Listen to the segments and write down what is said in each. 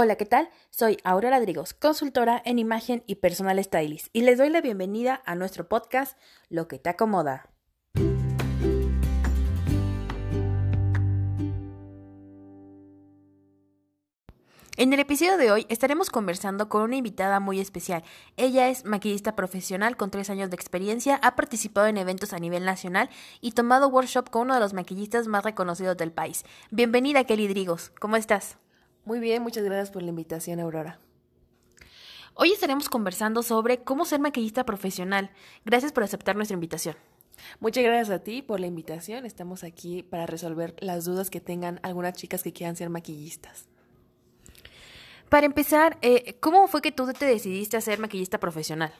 Hola, ¿qué tal? Soy Aurora Drigos, consultora en imagen y personal stylist, y les doy la bienvenida a nuestro podcast Lo que te acomoda. En el episodio de hoy estaremos conversando con una invitada muy especial. Ella es maquillista profesional con tres años de experiencia, ha participado en eventos a nivel nacional y tomado workshop con uno de los maquillistas más reconocidos del país. Bienvenida, Kelly Drigos. ¿Cómo estás? Muy bien, muchas gracias por la invitación, Aurora. Hoy estaremos conversando sobre cómo ser maquillista profesional. Gracias por aceptar nuestra invitación. Muchas gracias a ti por la invitación. Estamos aquí para resolver las dudas que tengan algunas chicas que quieran ser maquillistas. Para empezar, eh, ¿cómo fue que tú te decidiste a ser maquillista profesional?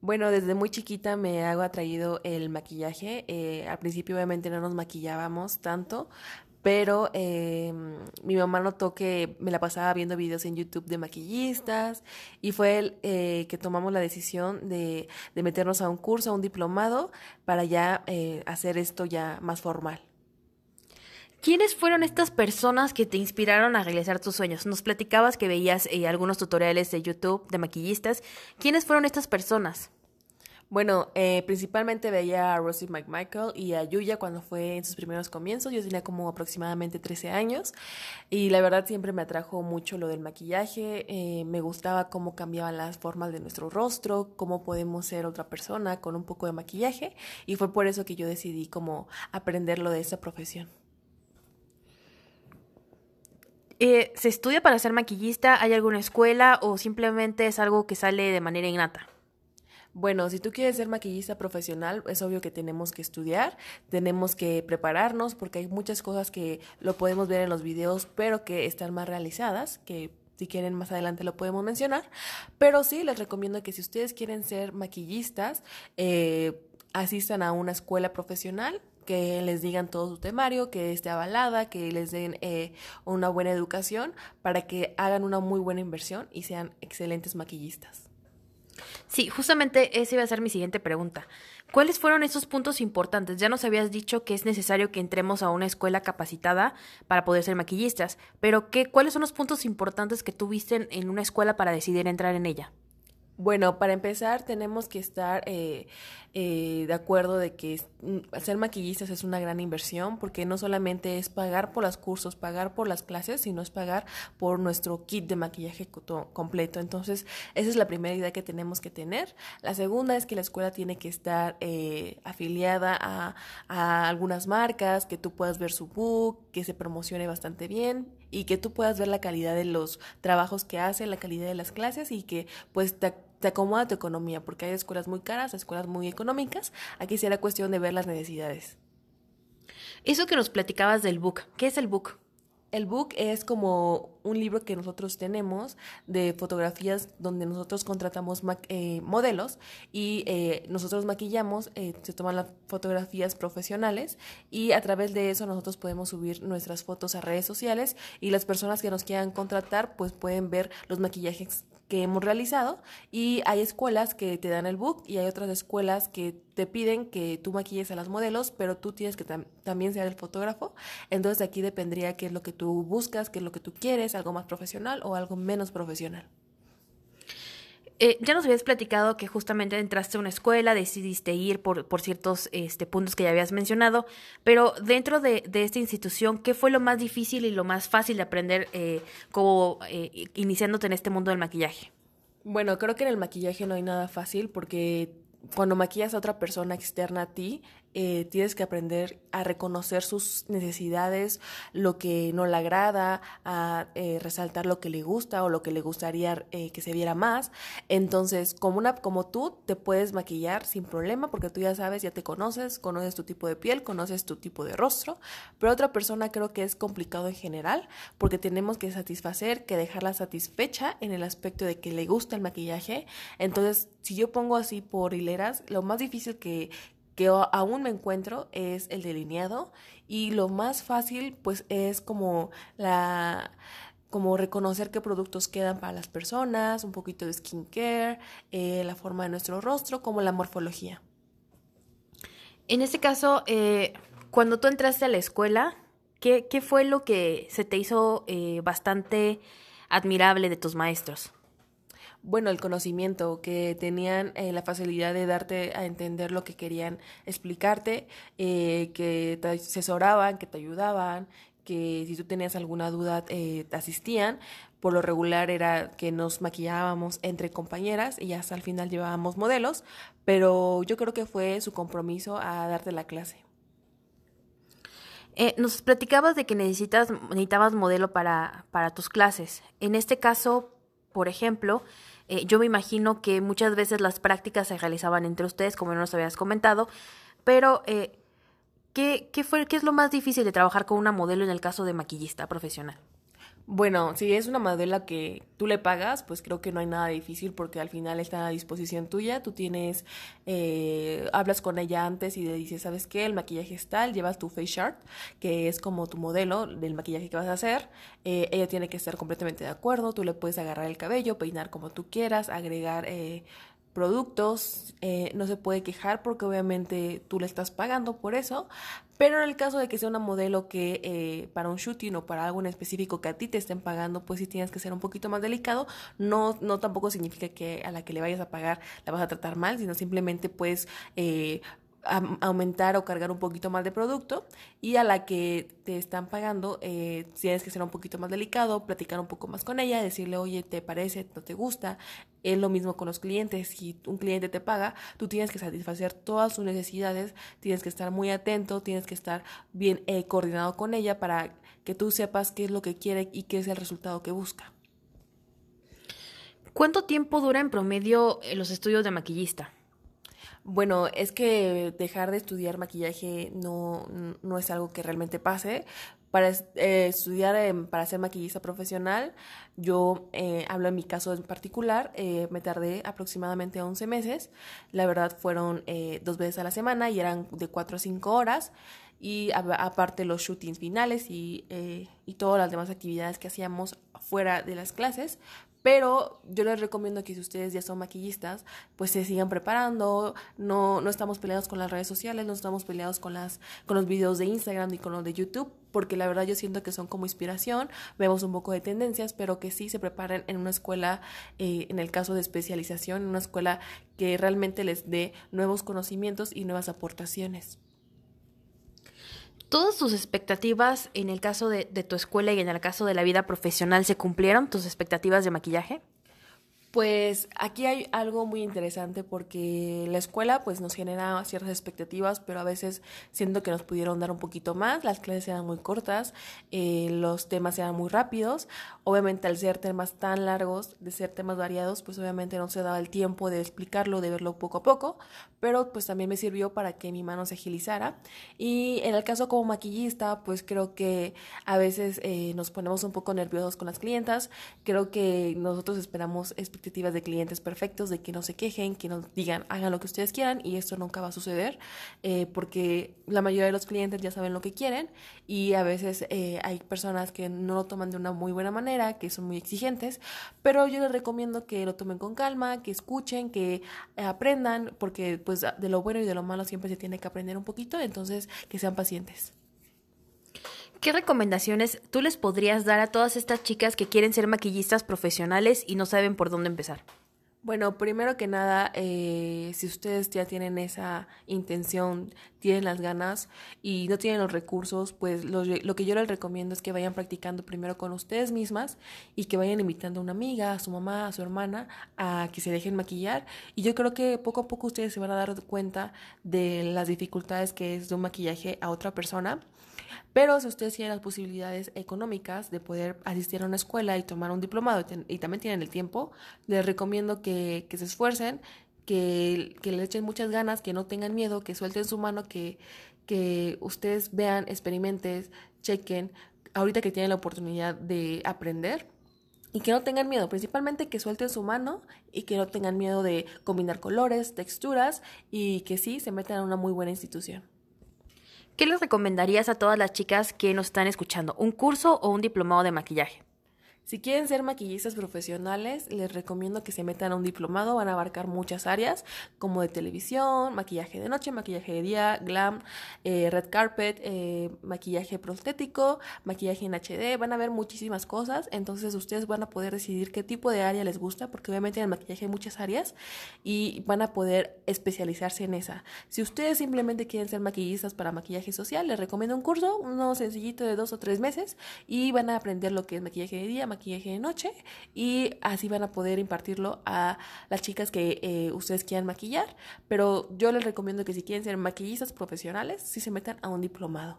Bueno, desde muy chiquita me hago atraído el maquillaje. Eh, al principio obviamente no nos maquillábamos tanto, pero eh, mi mamá notó que me la pasaba viendo videos en YouTube de maquillistas y fue el, eh, que tomamos la decisión de, de, meternos a un curso, a un diplomado, para ya eh, hacer esto ya más formal. ¿Quiénes fueron estas personas que te inspiraron a realizar tus sueños? Nos platicabas que veías eh, algunos tutoriales de YouTube de maquillistas. ¿Quiénes fueron estas personas? Bueno, eh, principalmente veía a Rosie McMichael y a Yuya cuando fue en sus primeros comienzos. Yo tenía como aproximadamente 13 años y la verdad siempre me atrajo mucho lo del maquillaje. Eh, me gustaba cómo cambiaban las formas de nuestro rostro, cómo podemos ser otra persona con un poco de maquillaje y fue por eso que yo decidí como aprenderlo de esa profesión. Eh, ¿Se estudia para ser maquillista? ¿Hay alguna escuela o simplemente es algo que sale de manera innata? Bueno, si tú quieres ser maquillista profesional, es obvio que tenemos que estudiar, tenemos que prepararnos, porque hay muchas cosas que lo podemos ver en los videos, pero que están más realizadas, que si quieren más adelante lo podemos mencionar. Pero sí, les recomiendo que si ustedes quieren ser maquillistas, eh, asistan a una escuela profesional que les digan todo su temario, que esté avalada, que les den eh, una buena educación para que hagan una muy buena inversión y sean excelentes maquillistas. Sí, justamente esa iba a ser mi siguiente pregunta. ¿Cuáles fueron esos puntos importantes? Ya nos habías dicho que es necesario que entremos a una escuela capacitada para poder ser maquillistas, pero ¿qué, ¿cuáles son los puntos importantes que tuviste en una escuela para decidir entrar en ella? Bueno, para empezar tenemos que estar eh, eh, de acuerdo de que mm, ser maquillistas es una gran inversión porque no solamente es pagar por los cursos, pagar por las clases, sino es pagar por nuestro kit de maquillaje completo. Entonces, esa es la primera idea que tenemos que tener. La segunda es que la escuela tiene que estar eh, afiliada a, algunas marcas, que tú puedas ver su book, que se promocione bastante bien y que tú puedas ver la calidad de los trabajos que hace, la calidad de las clases y que pues te te acomoda tu economía, porque hay escuelas muy caras, escuelas muy económicas. Aquí será cuestión de ver las necesidades. Eso que nos platicabas del book, ¿qué es el book? El book es como un libro que nosotros tenemos de fotografías donde nosotros contratamos eh, modelos y eh, nosotros maquillamos, eh, se toman las fotografías profesionales y a través de eso nosotros podemos subir nuestras fotos a redes sociales y las personas que nos quieran contratar pues pueden ver los maquillajes que hemos realizado y hay escuelas que te dan el book y hay otras escuelas que te piden que tú maquilles a las modelos, pero tú tienes que también ser el fotógrafo. Entonces aquí dependería qué es lo que tú buscas, qué es lo que tú quieres, algo más profesional o algo menos profesional. Eh, ya nos habías platicado que justamente entraste a una escuela, decidiste ir por, por ciertos este, puntos que ya habías mencionado, pero dentro de, de, esta institución, ¿qué fue lo más difícil y lo más fácil de aprender eh, como eh, iniciándote en este mundo del maquillaje? Bueno, creo que en el maquillaje no hay nada fácil porque cuando maquillas a otra persona externa a ti, eh, tienes que aprender a reconocer sus necesidades, lo que no le agrada, a eh, resaltar lo que le gusta o lo que le gustaría eh, que se viera más. Entonces, como, una, como tú, te puedes maquillar sin problema porque tú ya sabes, ya te conoces, conoces tu tipo de piel, conoces tu tipo de rostro, pero otra persona creo que es complicado en general porque tenemos que satisfacer, que dejarla satisfecha en el aspecto de que le gusta el maquillaje. Entonces, si yo pongo así por hileras, lo más difícil que, que aún me encuentro es el delineado y lo más fácil pues es como la como reconocer qué productos quedan para las personas, un poquito de skincare, eh, la forma de nuestro rostro, como la morfología. En este caso, eh, cuando tú entraste a la escuela, ¿qué, ¿qué, fue lo que se te hizo eh, bastante admirable de tus maestros? Bueno, el conocimiento, que tenían eh, la facilidad de darte a entender lo que querían explicarte, eh, que te asesoraban, que te ayudaban, que si tú tenías alguna duda eh, te asistían. Por lo regular era que nos maquillábamos entre compañeras y hasta al final llevábamos modelos, pero yo creo que fue su compromiso a darte la clase. nos platicabas de que necesitas, necesitabas modelo para, para tus clases. En este caso, por ejemplo, eh, yo me imagino que muchas veces las prácticas se realizaban entre ustedes, como nos habías comentado, pero eh, ¿qué, qué, fue, ¿qué es lo más difícil de trabajar con una modelo en el caso de maquillista profesional? Bueno, si es una modelo que tú le pagas, pues creo que no hay nada difícil porque al final está a disposición tuya. Tú tienes, eh, hablas con ella antes y le dices, ¿sabes qué? El maquillaje es tal, llevas tu face chart, que es como tu modelo del maquillaje que vas a hacer. Eh, ella tiene que estar completamente de acuerdo. Tú le puedes agarrar el cabello, peinar como tú quieras, agregar eh, productos, eh, no se puede quejar porque obviamente tú le estás pagando por eso, pero en el caso de que sea una modelo que eh, para un shooting o para algo en específico que a ti te estén pagando, pues sí tienes que ser un poquito más delicado, no, no tampoco significa que a la que le vayas a pagar la vas a tratar mal, sino simplemente pues eh, aumentar o cargar un poquito más de producto y a la que te están pagando eh, tienes que ser un poquito más delicado, platicar un poco más con ella, decirle, oye, ¿te parece? ¿No te gusta? Es lo mismo con los clientes, si un cliente te paga, tú tienes que satisfacer todas sus necesidades, tienes que estar muy atento, tienes que estar bien eh, coordinado con ella para que tú sepas qué es lo que quiere y qué es el resultado que busca. ¿Cuánto tiempo dura en promedio eh, los estudios de maquillista? Bueno, es que dejar de estudiar maquillaje no, no es algo que realmente pase. Para eh, estudiar para ser maquillista profesional, yo eh, hablo en mi caso en particular, eh, me tardé aproximadamente 11 meses. La verdad fueron dos veces a la semana y eran de 4 a 5 horas. Y aparte los shootings finales y, y todas las demás actividades que hacíamos fuera de las clases, pero yo les recomiendo que si ustedes ya son maquillistas, pues se sigan preparando. No, no estamos peleados con las redes sociales, no estamos peleados con, las, con los videos de Instagram y con los de YouTube, porque la verdad yo siento que son como inspiración. Vemos un poco de tendencias, pero que sí se preparen en una escuela, eh, en el caso de especialización, en una escuela que realmente les dé nuevos conocimientos y nuevas aportaciones. ¿Todas tus expectativas en el caso de, tu escuela y en el caso de la vida profesional se cumplieron? ¿Tus expectativas de maquillaje? Pues aquí hay algo muy interesante porque la escuela pues nos genera ciertas expectativas, pero a veces siento que nos pudieron dar un poquito más, las clases eran muy cortas, eh, los temas eran muy rápidos, obviamente al ser temas tan largos, de ser temas variados, pues obviamente no se daba el tiempo de explicarlo, de verlo poco a poco, pero pues también me sirvió para que mi mano se agilizara. Y en el caso como maquillista pues creo que a veces eh, nos ponemos un poco nerviosos con las clientas, creo que nosotros esperamos de clientes perfectos, de que no se quejen, que nos digan hagan lo que ustedes quieran y esto nunca va a suceder eh, porque la mayoría de los clientes ya saben lo que quieren y a veces eh, hay personas que no lo toman de una muy buena manera, que son muy exigentes, pero yo les recomiendo que lo tomen con calma, que escuchen, que aprendan, porque pues de lo bueno y de lo malo siempre se tiene que aprender un poquito, entonces que sean pacientes. ¿Qué recomendaciones tú les podrías dar a todas estas chicas que quieren ser maquillistas profesionales y no saben por dónde empezar? Bueno, primero que nada, eh, si ustedes ya tienen esa intención, tienen las ganas y no tienen los recursos, pues lo, lo, que yo les recomiendo es que vayan practicando primero con ustedes mismas y que vayan invitando a una amiga, a su mamá, a su hermana, a que se dejen maquillar. Y yo creo que poco a poco ustedes se van a dar cuenta de las dificultades que es de un maquillaje a otra persona pero si ustedes tienen las posibilidades económicas de poder asistir a una escuela y tomar un diplomado y, también tienen el tiempo, les recomiendo que, se esfuercen, que, que, le echen muchas ganas, que no tengan miedo, que suelten su mano, que, que ustedes vean, experimenten, chequen, ahorita que tienen la oportunidad de aprender. Y que no tengan miedo, principalmente que suelten su mano y que no tengan miedo de combinar colores, texturas y que sí se metan a una muy buena institución. ¿Qué les recomendarías a todas las chicas que nos están escuchando? ¿Un curso o un diplomado de maquillaje? Si quieren ser maquillistas profesionales, les recomiendo que se metan a un diplomado. Van a abarcar muchas áreas, como de televisión, maquillaje de noche, maquillaje de día, glam, eh, red carpet, eh, maquillaje prostético, maquillaje en HD. Van a ver muchísimas cosas. Entonces ustedes van a poder decidir qué tipo de área les gusta, porque obviamente en el maquillaje hay muchas áreas y van a poder especializarse en esa. Si ustedes simplemente quieren ser maquillistas para maquillaje social, les recomiendo un curso, uno sencillito de dos o tres meses, y van a aprender lo que es maquillaje de día, maquillaje de noche y así van a poder impartirlo a las chicas que eh, ustedes quieran maquillar. Pero yo les recomiendo que si quieren ser maquillistas profesionales, si se metan a un diplomado.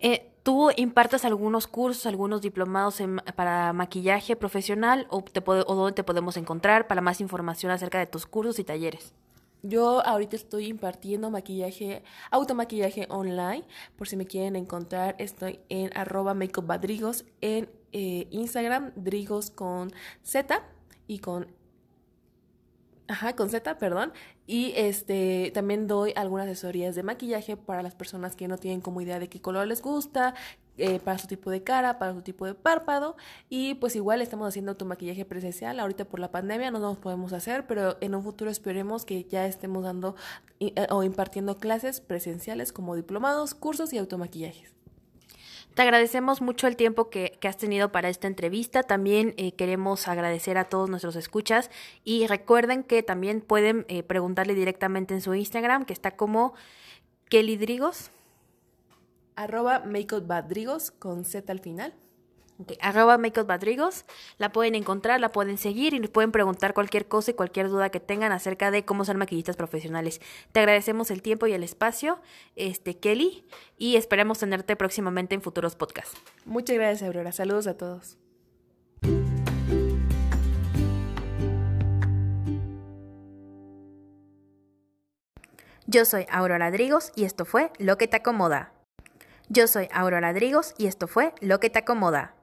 Eh, ¿Tú impartes algunos cursos, algunos diplomados para maquillaje profesional o, te o dónde te podemos encontrar para más información acerca de tus cursos y talleres? Yo ahorita estoy impartiendo maquillaje, automaquillaje online. Por si me quieren encontrar, estoy en arroba makeupbadrigos en eh, Instagram, Drigos con Z y con Ajá, con Z, perdón. Y este también doy algunas asesorías de maquillaje para las personas que no tienen como idea de qué color les gusta, eh, para su tipo de cara, para su tipo de párpado. Y pues igual estamos haciendo tu maquillaje presencial. Ahorita por la pandemia no nos podemos hacer, pero en un futuro esperemos que ya estemos dando eh, o impartiendo clases presenciales como diplomados, cursos y automaquillajes. Te agradecemos mucho el tiempo que, has tenido para esta entrevista. También eh, queremos agradecer a todos nuestros escuchas y recuerden que también pueden eh, preguntarle directamente en su Instagram, que está como Kelly Drigos. Arroba makeupbadrigos con Z al final. Okay. Arroba Badrigos, la pueden encontrar, la pueden seguir y nos pueden preguntar cualquier cosa y cualquier duda que tengan acerca de cómo ser maquillistas profesionales. Te agradecemos el tiempo y el espacio, este Kelly, y esperamos tenerte próximamente en futuros podcasts. Muchas gracias, Aurora. Saludos a todos. Yo soy Aurora Drigos y esto fue Lo que te acomoda. Yo soy Aurora Drigos y esto fue Lo que te acomoda.